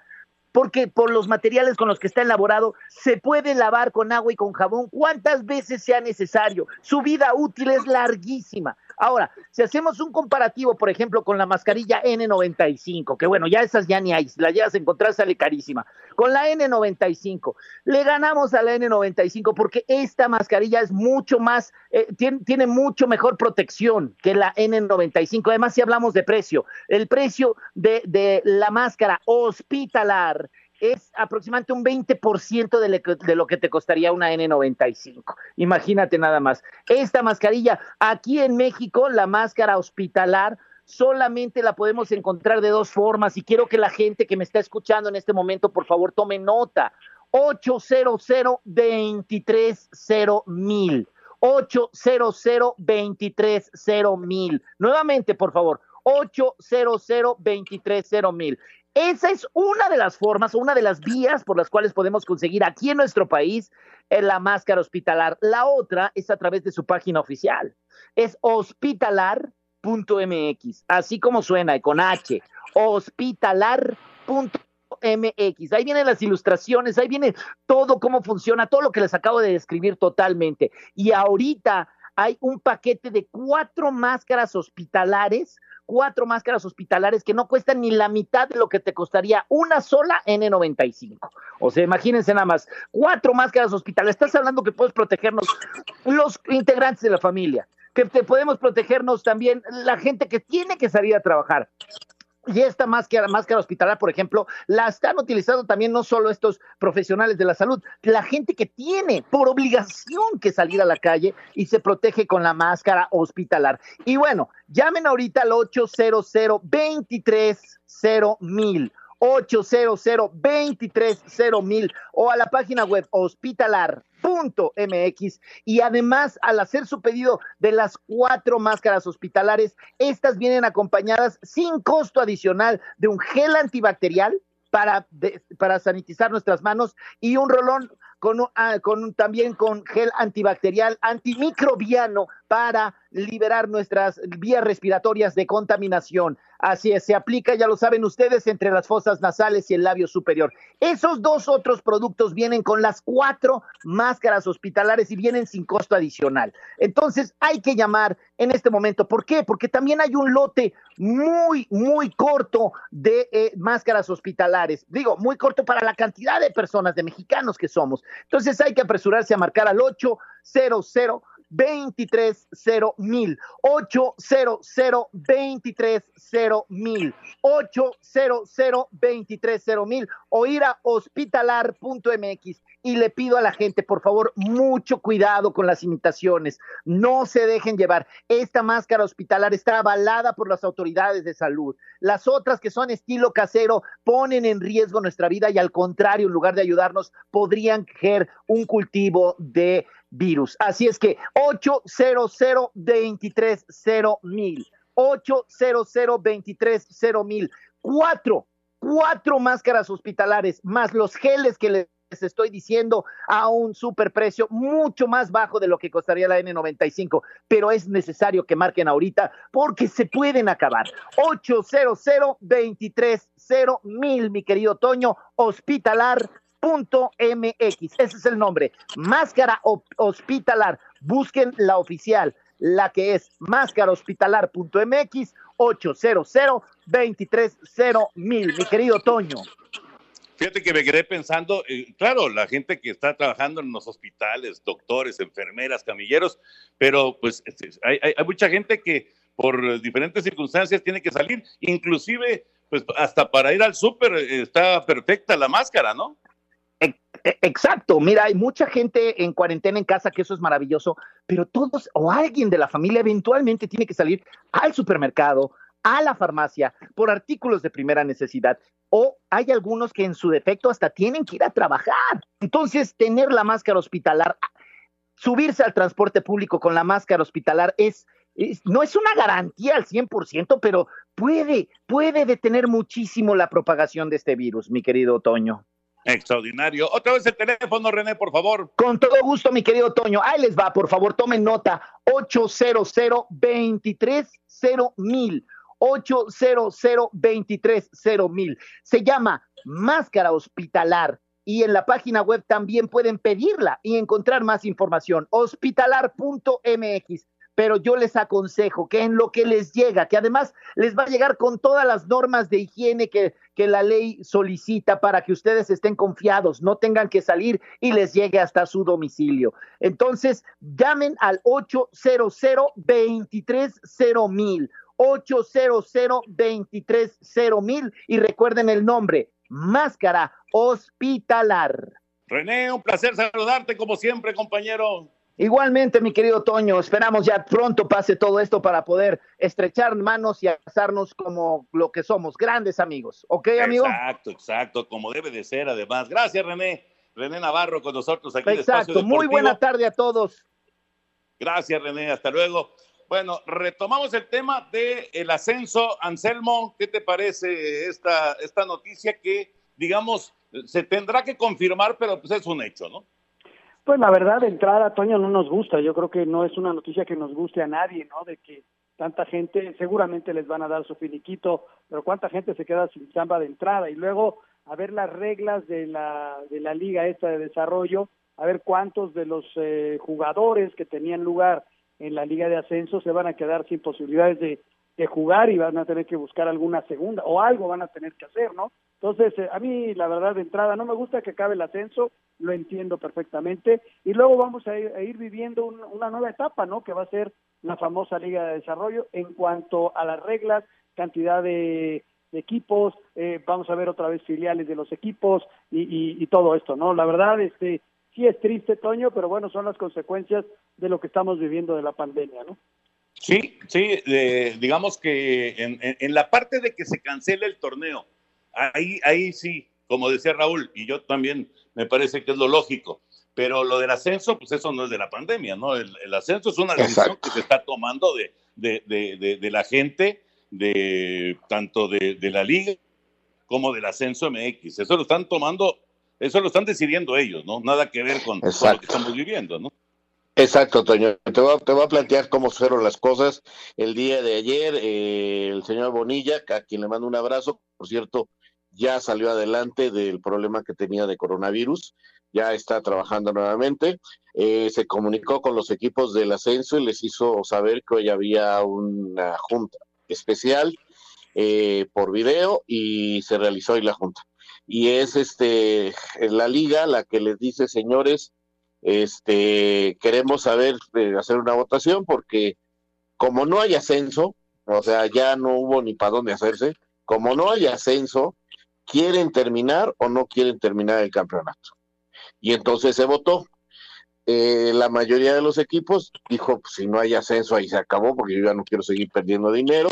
porque por los materiales con los que está elaborado se puede lavar con agua y con jabón cuantas veces sea necesario. Su vida útil es larguísima. Ahora, si hacemos un comparativo, por ejemplo, con la mascarilla N95, que bueno, ya esas ya ni hay, si la llegas a encontrar sale carísima. Con la N95, le ganamos a la N95 porque esta mascarilla es mucho más, eh, tiene, tiene mucho mejor protección que la N95. Además, si hablamos de precio, el precio de, de la máscara hospitalar es aproximadamente un 20% de, lo que te costaría una N95. Imagínate nada más. Esta mascarilla, aquí en México, la máscara hospitalar, solamente la podemos encontrar de dos formas y quiero que la gente que me está escuchando en este momento, por favor, tome nota. 800 230 mil. 800 230 mil. Nuevamente, por favor, 800 230 mil. Esa es una de las formas, una de las vías por las cuales podemos conseguir aquí en nuestro país eh, la máscara hospitalar. La otra es a través de su página oficial. Es hospitalar.mx, así como suena, y con H, hospitalar.mx. MX. Ahí vienen las ilustraciones, ahí viene todo cómo funciona, todo lo que les acabo de describir totalmente. Y ahorita hay un paquete de cuatro máscaras hospitalares, cuatro máscaras hospitalares que no cuestan ni la mitad de lo que te costaría una sola N95. O sea, imagínense nada más, cuatro máscaras hospitalares. Estás hablando que puedes protegernos los integrantes de la familia, que te podemos protegernos también la gente que tiene que salir a trabajar. Y esta máscara, máscara hospitalar, por ejemplo, la están utilizando también no solo estos profesionales de la salud, la gente que tiene por obligación que salir a la calle y se protege con la máscara hospitalar. Y bueno, llamen ahorita al 800 23 mil 800 23 mil o a la página web hospitalar.mx y además al hacer su pedido de las cuatro máscaras hospitalares, estas vienen acompañadas sin costo adicional de un gel antibacterial para, para sanitizar nuestras manos y un rolón con, ah, con también con gel antibacterial, antimicrobiano para liberar nuestras vías respiratorias de contaminación. Así es, se aplica, ya lo saben ustedes, entre las fosas nasales y el labio superior. Esos dos otros productos vienen con las cuatro máscaras hospitalares y vienen sin costo adicional. Entonces hay que llamar en este momento. ¿Por qué? Porque también hay un lote muy, muy corto de eh, máscaras hospitalares. Digo, muy corto para la cantidad de personas, de mexicanos que somos. Entonces hay que apresurarse a marcar al 800 23 mil 800 23 mil 800 23 mil o ir a hospitalar.mx y le pido a la gente, por favor, mucho cuidado con las imitaciones. No se dejen llevar. Esta máscara hospitalar está avalada por las autoridades de salud. Las otras que son estilo casero ponen en riesgo nuestra vida y al contrario, en lugar de ayudarnos, podrían ser un cultivo de virus. Así es que 800 23 mil 800 23 mil cuatro, cuatro máscaras hospitalares más los geles que les estoy diciendo a un superprecio mucho más bajo de lo que costaría la N95, pero es necesario que marquen ahorita porque se pueden acabar. 800 23 mil, mi querido Toño, hospitalar .mx, ese es el nombre, máscara hospitalar, busquen la oficial, la que es máscarahospitalar.mx 800 230 mil, mi querido Toño. Fíjate que me quedé pensando, eh, claro, la gente que está trabajando en los hospitales, doctores, enfermeras, camilleros, pero pues este, hay, hay, mucha gente que por diferentes circunstancias tiene que salir, inclusive pues hasta para ir al súper eh, está perfecta la máscara, ¿no? E, exacto, mira, hay mucha gente en cuarentena en casa, que eso es maravilloso, pero todos o alguien de la familia eventualmente tiene que salir al supermercado, a la farmacia, por artículos de primera necesidad, o hay algunos que en su defecto hasta tienen que ir a trabajar. Entonces, tener la máscara hospitalar, subirse al transporte público con la máscara hospitalar es, no es una garantía al 100%, pero puede, puede detener muchísimo la propagación de este virus, mi querido Otoño. Extraordinario. Otra vez el teléfono, René, por favor. Con todo gusto, mi querido Toño. Ahí les va, por favor, tomen nota. 800 23 mil. 800 23 mil. Se llama Máscara Hospitalar y en la página web también pueden pedirla y encontrar más información. Hospitalar.mx pero yo les aconsejo que en lo que les llega, que además les va a llegar con todas las normas de higiene que, que la ley solicita para que ustedes estén confiados, no tengan que salir y les llegue hasta su domicilio. Entonces, llamen al 800 23 mil. 800 23 mil y recuerden el nombre, Máscara Hospitalar. René, un placer saludarte como siempre, compañero. Igualmente, mi querido Toño, esperamos ya pronto pase todo esto para poder estrechar manos y abrazarnos como lo que somos, grandes amigos. ¿Ok, amigo? Exacto, exacto, como debe de ser además. Gracias, René. René Navarro con nosotros aquí Exacto, muy buena tarde a todos. Gracias, René, hasta luego. Bueno, retomamos el tema del el ascenso. Anselmo, ¿qué te parece esta, esta noticia que, digamos, se tendrá que confirmar, pero pues es un hecho, ¿no? Pues la verdad, de entrada, Toño, no nos gusta. Yo creo que no es una noticia que nos guste a nadie, ¿no? De que tanta gente, seguramente les van a dar su finiquito, pero cuánta gente se queda sin chamba de entrada. Y luego, a ver las reglas de la, de la liga esta de desarrollo, a ver cuántos de los eh, jugadores que tenían lugar en la liga de ascenso se van a quedar sin posibilidades de, de jugar y van a tener que buscar alguna segunda o algo van a tener que hacer, ¿no? Entonces, eh, a mí la verdad de entrada no me gusta que acabe el ascenso, lo entiendo perfectamente, y luego vamos a ir, a ir viviendo un- una nueva etapa, ¿no? Que va a ser la famosa Liga de Desarrollo en cuanto a las reglas, cantidad de, de equipos, eh, vamos a ver otra vez filiales de los equipos y, y- y todo esto, ¿no? La verdad, este, sí es triste, Toño, pero bueno, son las consecuencias de lo que estamos viviendo de la pandemia, ¿no? Sí, sí, eh, digamos que en, en- en la parte de que se cancele el torneo, ahí, ahí sí, como decía Raúl, y yo también me parece que es lo lógico, pero lo del ascenso, pues eso no es de la pandemia, ¿no? El, el ascenso es una decisión que se está tomando de, de, de- de- de la gente, de tanto de, de la liga como del ascenso MX. Eso lo están tomando, eso lo están decidiendo ellos, ¿no? Nada que ver con, con lo que estamos viviendo, ¿no? Exacto, Toño. Te voy, a, te voy a plantear cómo fueron las cosas el día de ayer. eh, el señor Bonilla, a quien le mando un abrazo, por cierto, ya salió adelante del problema que tenía de coronavirus, ya está trabajando nuevamente. Eh, se comunicó con los equipos del ascenso y les hizo saber que hoy había una junta especial eh, por video y se realizó hoy la junta. Y es este la liga la que les dice, señores, este queremos saber eh, hacer una votación porque como no hay ascenso, o sea, ya no hubo ni para dónde hacerse, como no hay ascenso, quieren terminar o no quieren terminar el campeonato. Y entonces se votó. Eh, la mayoría de los equipos dijo, pues, si no hay ascenso ahí se acabó porque yo ya no quiero seguir perdiendo dinero.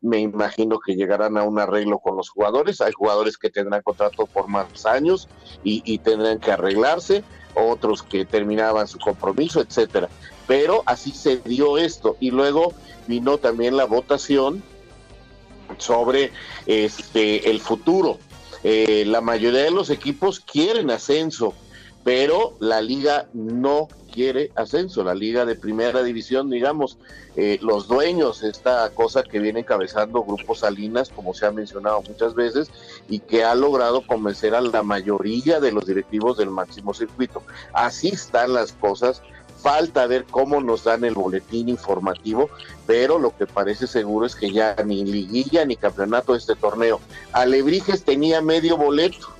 Me imagino que llegarán a un arreglo con los jugadores. Hay jugadores que tendrán contrato por más años y, y tendrán que arreglarse, otros que terminaban su compromiso, etcétera. Pero así se dio esto. Y luego vino también la votación sobre este el futuro. Eh, la mayoría de los equipos quieren ascenso, pero la liga no quiere ascenso. La liga de primera división, digamos, eh, los dueños, esta cosa que viene encabezando Grupo Salinas, como se ha mencionado muchas veces, y que ha logrado convencer a la mayoría de los directivos del máximo circuito. Así están las cosas. Falta ver cómo nos dan el boletín informativo, pero lo que parece seguro es que ya ni liguilla ni campeonato de este torneo. Alebrijes tenía medio boleto.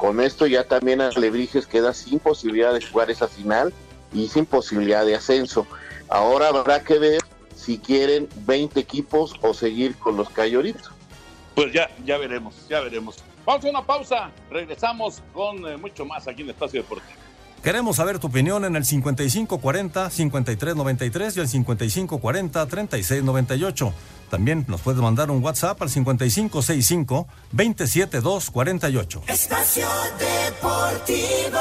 Con esto ya también Alebrijes queda sin posibilidad de jugar esa final y sin posibilidad de ascenso. Ahora habrá que ver si quieren 20 equipos o seguir con los Cayoritos. Pues ya, ya veremos, ya veremos. Vamos a una pausa, regresamos con eh, mucho más aquí en Espacio Deportivo. Queremos saber tu opinión en el 5540-5393 y el 5540-3698. También nos puedes mandar un WhatsApp al 5565-27248. Espacio Deportivo.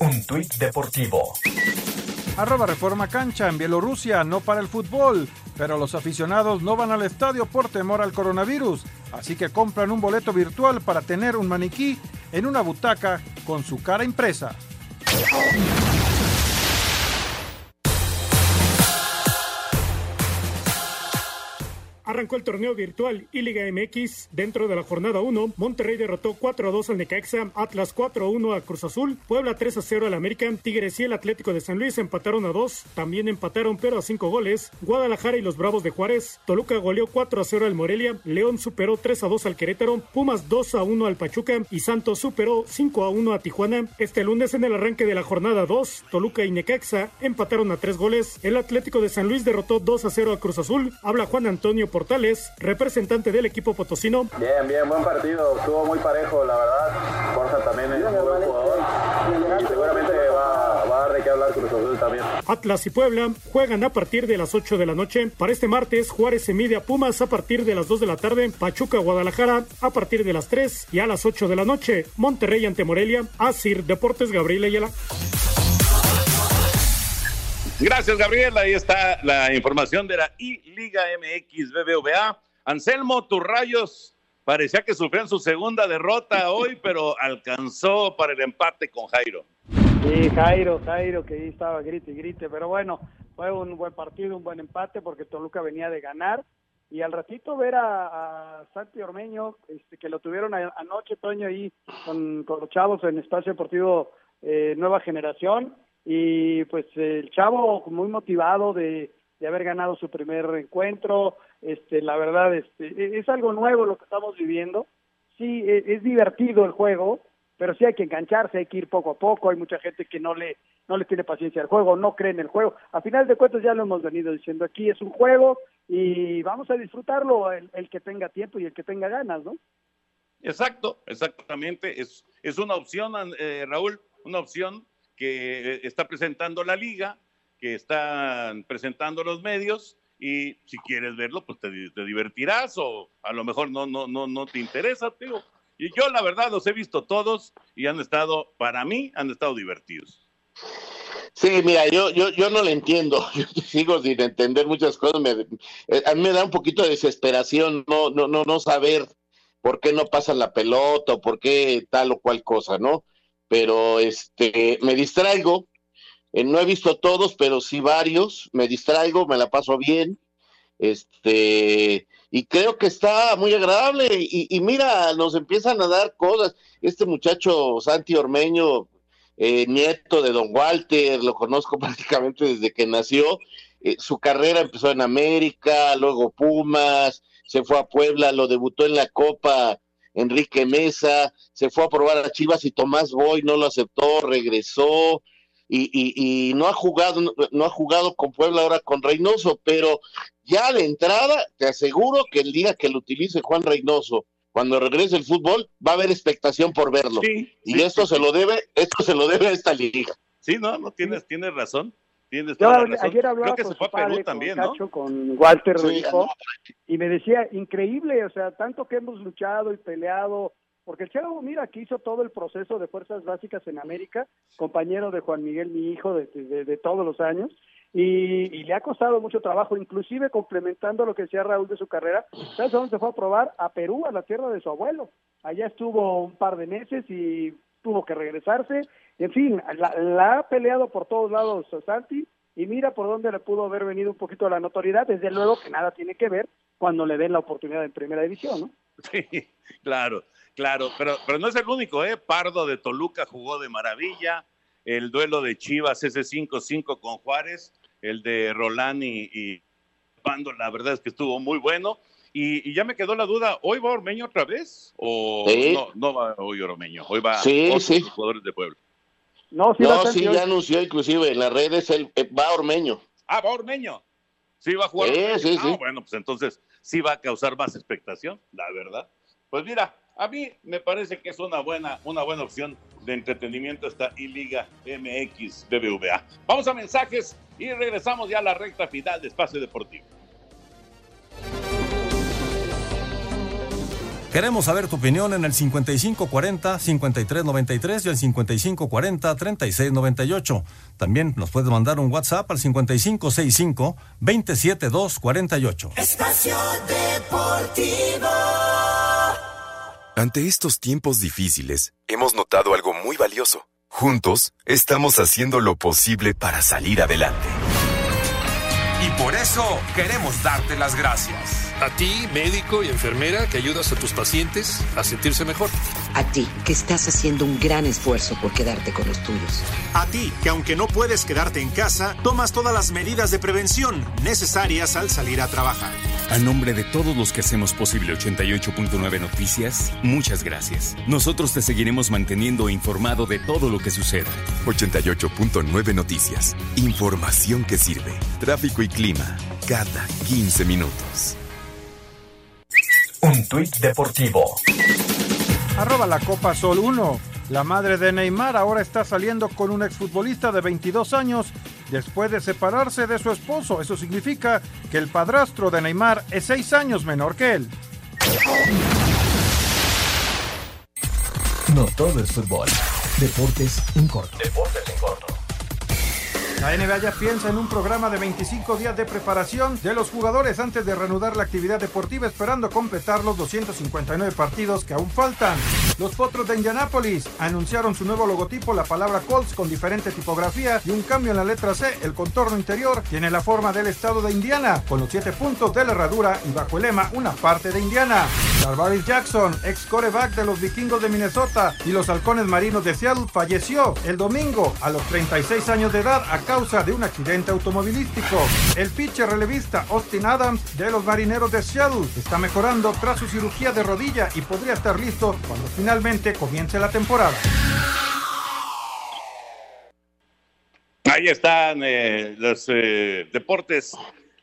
Un tuit deportivo. Arroba Reforma Cancha en Bielorrusia, no para el fútbol, pero los aficionados no van al estadio por temor al coronavirus, así que compran un boleto virtual para tener un maniquí en una butaca con su cara impresa. Arrancó el torneo virtual y Liga MX. Dentro de la jornada 1, Monterrey derrotó 4 a 2 al Necaxa, Atlas 4 a 1 a Cruz Azul, Puebla 3 a 0 al América, Tigres y el Atlético de San Luis empataron a 2, también empataron pero a 5 goles, Guadalajara y los Bravos de Juárez, Toluca goleó 4 a 0 al Morelia, León superó 3 a 2 al Querétaro, Pumas 2 a 1 al Pachuca y Santos superó 5 a 1 a Tijuana. Este lunes en el arranque de la jornada 2, Toluca y Necaxa empataron a 3 goles, el Atlético de San Luis derrotó 2 a 0 a Cruz Azul, habla Juan Antonio Portales, representante del equipo potosino. Bien, bien, buen partido. Estuvo muy parejo, la verdad. Borja también es un buen jugador. Y seguramente va, va a dar de qué hablar Cruz Azul también. Atlas y Puebla juegan a partir de las 8 de la noche. Para este martes, Juárez se mide a Pumas a partir de las 2 de la tarde, Pachuca Guadalajara a partir de las 3 y a las 8 de la noche, Monterrey ante Morelia, Asir Deportes Gabriel Ayala. Gracias, Gabriel. Ahí está la información de la I-Liga MX BBVA. Anselmo, tus rayos parecía que sufrían su segunda derrota hoy, pero alcanzó para el empate con Jairo. Sí, Jairo, Jairo, que ahí estaba grite y grite, pero bueno, fue un buen partido, un buen empate, porque Toluca venía de ganar y al ratito ver a, Santi Ormeño, este, que lo tuvieron anoche, Toño, ahí con, los chavos en Espacio Deportivo eh, Nueva Generación, y pues el chavo muy motivado de, haber ganado su primer encuentro, este, la verdad, este, e, es algo nuevo lo que estamos viviendo, sí, e, es divertido el juego, pero sí hay que engancharse, hay que ir poco a poco, hay mucha gente que no le, no le tiene paciencia al juego, no cree en el juego. A final de cuentas ya lo hemos venido diciendo, aquí es un juego y vamos a disfrutarlo el, que tenga tiempo y el que tenga ganas, ¿no? Exacto, exactamente, es, es una opción, eh, Raúl, una opción que está presentando la liga, que están presentando los medios y si quieres verlo, pues te, divertirás o a lo mejor no, no, no, no te interesa, tío y yo la verdad los he visto todos y han estado, para mí, han estado divertidos. Sí, mira, yo, yo, yo no le entiendo, yo sigo sin entender muchas cosas, eh, a mí me da un poquito de desesperación no, no, no, no saber por qué no pasa la pelota o por qué tal o cual cosa, ¿no? Pero este, me distraigo, eh, no he visto todos, pero sí varios, me distraigo, me la paso bien, este, y creo que está muy agradable y, mira, nos empiezan a dar cosas. Este muchacho Santi Ormeño, eh, nieto de Don Walter, lo conozco prácticamente desde que nació. Eh, su carrera empezó en América, luego Pumas, se fue a Puebla, lo debutó en la Copa Enrique Mesa, se fue a probar a Chivas y Tomás Boy no lo aceptó, regresó y, y, no ha jugado, no ha jugado con Puebla ahora con Reynoso, pero ya de entrada te aseguro que el día que lo utilice Juan Reynoso, cuando regrese el fútbol, va a haber expectación por verlo. y esto se lo debe, esto se lo debe a esta liga. Sí, no, no tienes, tienes razón. Tienes toda la razón. Ayer hablaba Creo que se fue a Perú también, ¿no? Con Walter y me decía, increíble, o sea, tanto que hemos luchado y peleado porque el Chavo, mira, que hizo todo el proceso de fuerzas básicas en América, compañero de Juan Miguel, mi hijo, de, todos los años, y, le ha costado mucho trabajo, inclusive complementando lo que decía Raúl de su carrera. ¿Sabes a dónde se fue a probar? A Perú, a la tierra de su abuelo. Allá estuvo un par de meses y tuvo que regresarse. En fin, la, ha peleado por todos lados Santi y mira por dónde le pudo haber venido un poquito la notoriedad. Desde luego que nada tiene que ver cuando le den la oportunidad en primera división, ¿no? Sí, claro. Claro, pero, pero no es el único, ¿eh? Pardo de Toluca jugó de maravilla. El duelo de Chivas, ese 5-5 con Juárez, el de Rolani y Pando, la verdad es que estuvo muy bueno. Y, ya me quedó la duda, ¿hoy va Ormeño otra vez? ¿O no, no va hoy Ormeño? Hoy va sí, sí. jugadores de Puebla. No, sí, sí ya anunció inclusive en las redes, el, eh, va Ormeño. Ah, va Ormeño. Sí, va a jugar. Sí, sí, ah, bueno, pues entonces sí va a causar más expectación, la verdad. Pues mira, a mí me parece que es una buena, una buena opción de entretenimiento esta I-Liga MX BBVA. Vamos a mensajes y regresamos ya a la recta final de Espacio Deportivo. Queremos saber tu opinión en el 5540-5393 y el 5540-3698. También nos puedes mandar un WhatsApp al 5565-27248. Espacio Deportivo. Ante estos tiempos difíciles, hemos notado algo muy valioso. Juntos, estamos haciendo lo posible para salir adelante. Y por eso queremos darte las gracias. A ti, médico y enfermera, que ayudas a tus pacientes a sentirse mejor. A ti, que estás haciendo un gran esfuerzo por quedarte con los tuyos. A ti, que aunque no puedes quedarte en casa, tomas todas las medidas de prevención necesarias al salir a trabajar. A nombre de todos los que hacemos posible 88.9 Noticias, muchas gracias. Nosotros te seguiremos manteniendo informado de todo lo que suceda. 88.9 Noticias. Información que sirve. Tráfico y clima. Cada 15 minutos. Un tuit deportivo. Arroba la Copa Sol 1. La madre de Neymar ahora está saliendo con un exfutbolista de 22 años después de separarse de su esposo. Eso significa que el padrastro de Neymar es 6 años menor que él. No todo es fútbol. Deportes en corto. Deportes en corto. La NBA ya piensa en un programa de 25 días de preparación de los jugadores antes de reanudar la actividad deportiva, esperando completar los 259 partidos que aún faltan. Los Potros de Indianápolis anunciaron su nuevo logotipo, la palabra Colts con diferente tipografía y un cambio en la letra C. El contorno interior tiene la forma del estado de Indiana, con los siete puntos de la herradura y bajo el lema una parte de Indiana. Tarvaris Jackson, ex coreback de los vikingos de Minnesota y los halcones marinos de Seattle, falleció el domingo a los 36 años de edad a causa de un accidente automovilístico. El pitcher relevista Austin Adams de los marineros de Seattle está mejorando tras su cirugía de rodilla y podría estar listo cuando finalmente comience la temporada. Ahí están eh, los eh, deportes,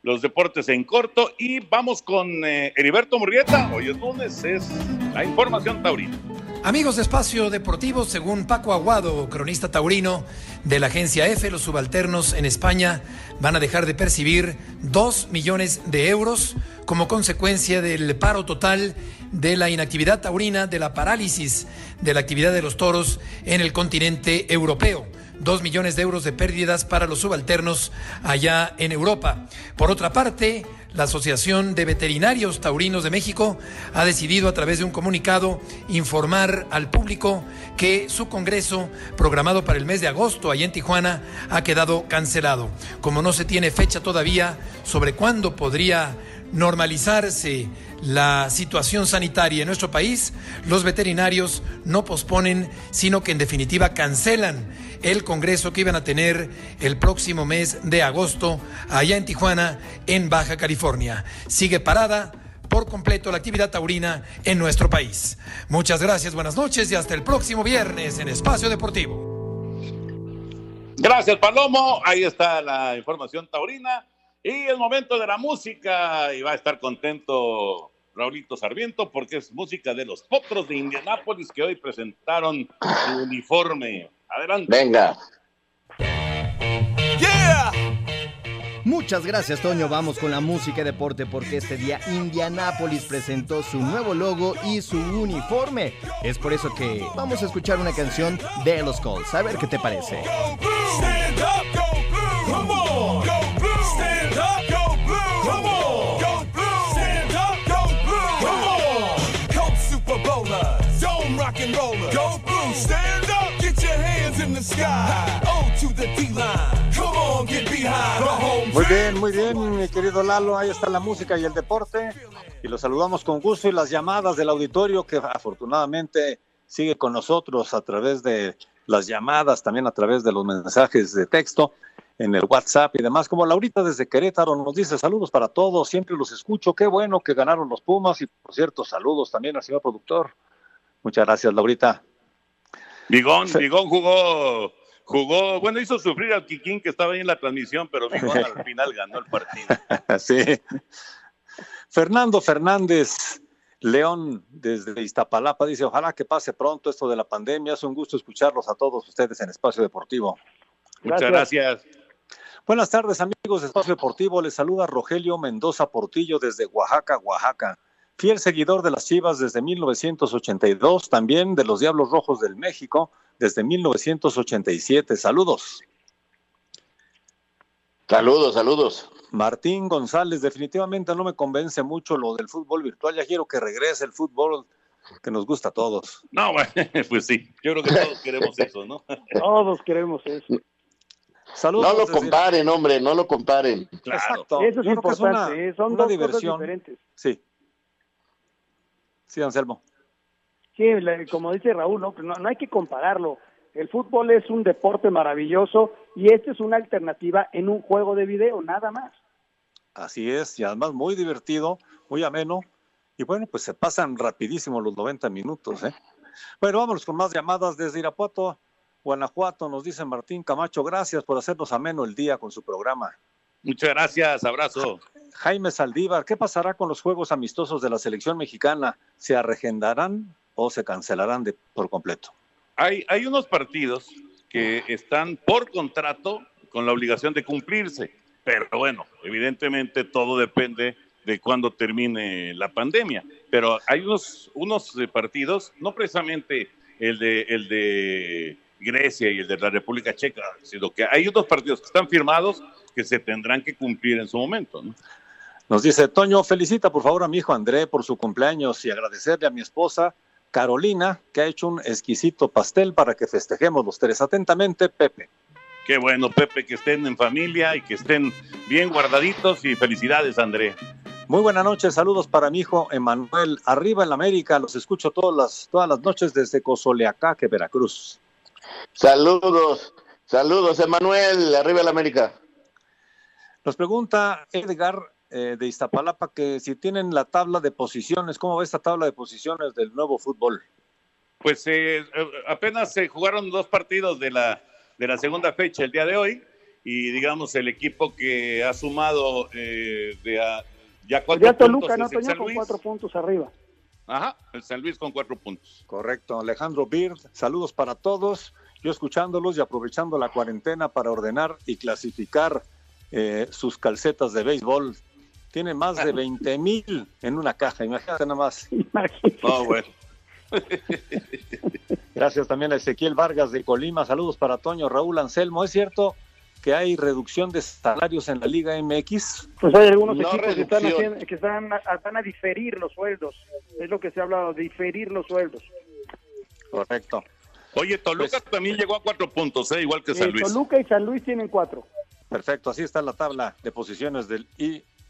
los deportes en corto y vamos con eh, Heriberto Murrieta. Hoy es lunes, es la información taurina. Amigos de Espacio Deportivo, según Paco Aguado, cronista taurino de la agencia F, los subalternos en España van a dejar de percibir 2 millones de euros como consecuencia del paro total de la inactividad taurina, de la parálisis de la actividad de los toros en el continente europeo. Dos millones de euros de pérdidas para los subalternos allá en Europa. Por otra parte, la Asociación de Veterinarios Taurinos de México ha decidido a través de un comunicado informar al público que su congreso, programado para el mes de agosto allá en Tijuana, ha quedado cancelado. Como no se tiene fecha todavía sobre cuándo podría normalizarse la situación sanitaria en nuestro país, los veterinarios no posponen, sino que en definitiva cancelan el congreso que iban a tener el próximo mes de agosto allá en Tijuana, en Baja California. Sigue parada por completo la actividad taurina en nuestro país. Muchas gracias, buenas noches y hasta el próximo viernes en Espacio Deportivo. Gracias, Palomo. Ahí está la información taurina. Y el momento de la música, y va a estar contento Raulito Sarmiento porque es música de los Potros de Indianápolis que hoy presentaron su uniforme. Adelante. Venga. Yeah. Muchas gracias, Toño. Vamos con la música y deporte porque este día Indianápolis presentó su nuevo logo y su uniforme. Es por eso que vamos a escuchar una canción de los Colts. A ver qué te parece. Stand up, Muy bien, muy bien, mi querido Lalo. Ahí está la música y el deporte. Y los saludamos con gusto y las llamadas del auditorio que afortunadamente sigue con nosotros a través de las llamadas, también a través de los mensajes de texto en el WhatsApp y demás. Como Laurita desde Querétaro nos dice saludos para todos, siempre los escucho. Qué bueno que ganaron los Pumas y por cierto, saludos también al señor productor. Muchas gracias, Laurita. Bigón, Bigón jugó, jugó, bueno, hizo sufrir al Kikín que estaba ahí en la transmisión, pero Bigón al final ganó el partido. sí. Fernando Fernández León desde Iztapalapa dice, ojalá que pase pronto esto de la pandemia. Es un gusto escucharlos a todos ustedes en Espacio Deportivo. Muchas gracias. Buenas tardes amigos de Espacio Deportivo. Les saluda Rogelio Mendoza Portillo desde Oaxaca, Oaxaca. Fiel seguidor de las Chivas desde 1982, también de los Diablos Rojos del México desde 1987. Saludos. Saludos, saludos. Martín González, definitivamente no me convence mucho lo del fútbol virtual. Ya quiero que regrese el fútbol que nos gusta a todos. No, bueno, pues sí, yo creo que todos queremos eso, ¿no? Todos queremos eso. Saludos. No lo comparen, hombre, no lo comparen. Claro. Exacto. Eso es importante, una- ¿eh? son una dos diversión. cosas diferentes. Sí. Sí, Anselmo. Sí, como dice Raúl, ¿no? No, no hay que compararlo. El fútbol es un deporte maravilloso y esta es una alternativa en un juego de video, nada más. Así es, y además muy divertido, muy ameno. Y bueno, pues se pasan rapidísimo los 90 minutos. ¿eh? Bueno, vámonos con más llamadas desde Irapuato, Guanajuato. Nos dice Martín Camacho, gracias por hacernos ameno el día con su programa. Muchas gracias, abrazo. Jaime Saldívar, ¿qué pasará con los juegos amistosos de la selección mexicana? ¿Se arregendarán o se cancelarán de, por completo? Hay, hay unos partidos que están por contrato con la obligación de cumplirse, pero bueno, evidentemente todo depende de cuándo termine la pandemia. Pero hay unos, unos eh, partidos, no precisamente el de, el de Grecia y el de la República Checa, sino que hay otros partidos que están firmados que se tendrán que cumplir en su momento. ¿no? Nos dice Toño, felicita por favor a mi hijo André por su cumpleaños y agradecerle a mi esposa Carolina, que ha hecho un exquisito pastel para que festejemos los tres. Atentamente, Pepe. Qué bueno, Pepe, que estén en familia y que estén bien guardaditos y felicidades, André. Muy buenas noches, saludos para mi hijo Emanuel. Arriba en la América, los escucho todas las, todas las noches desde Cozoleacaque, Veracruz. Saludos, saludos, Emanuel, arriba en la América. Nos pregunta Edgar eh, de Iztapalapa que si tienen la tabla de posiciones, ¿cómo va esta tabla de posiciones del nuevo fútbol? Pues eh, eh, apenas se jugaron dos partidos de la, de la segunda fecha el día de hoy y digamos el equipo que ha sumado eh, de a- ya cuatro Ya puntos Toluca, ¿no? San Con cuatro puntos arriba. Ajá, el San Luis con cuatro puntos. Correcto, Alejandro Bird, saludos para todos. Yo escuchándolos y aprovechando la cuarentena para ordenar y clasificar eh, sus calcetas de béisbol. Tiene más de 20 mil en una caja, imagínate nada más. No, bueno. Gracias también a Ezequiel Vargas de Colima. Saludos para Toño, Raúl Anselmo. ¿Es cierto que hay reducción de salarios en la Liga MX? Pues hay algunos No equipos que están, reducción. haciendo- que están a, van a diferir los sueldos. Es lo que se ha hablado, diferir los sueldos. Correcto. Oye, Toluca también llegó a cuatro puntos, ¿eh? igual que San Eh, Luis. Toluca y San Luis tienen cuatro. Perfecto, así está la tabla de posiciones del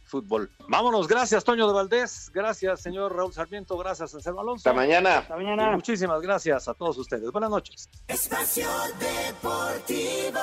fútbol. Vámonos, gracias Toño de Valdés, gracias señor Raúl Sarmiento, gracias Anselmo Alonso. Hasta mañana. Hasta mañana. Muchísimas gracias a todos ustedes. Buenas noches. Espacio Deportivo.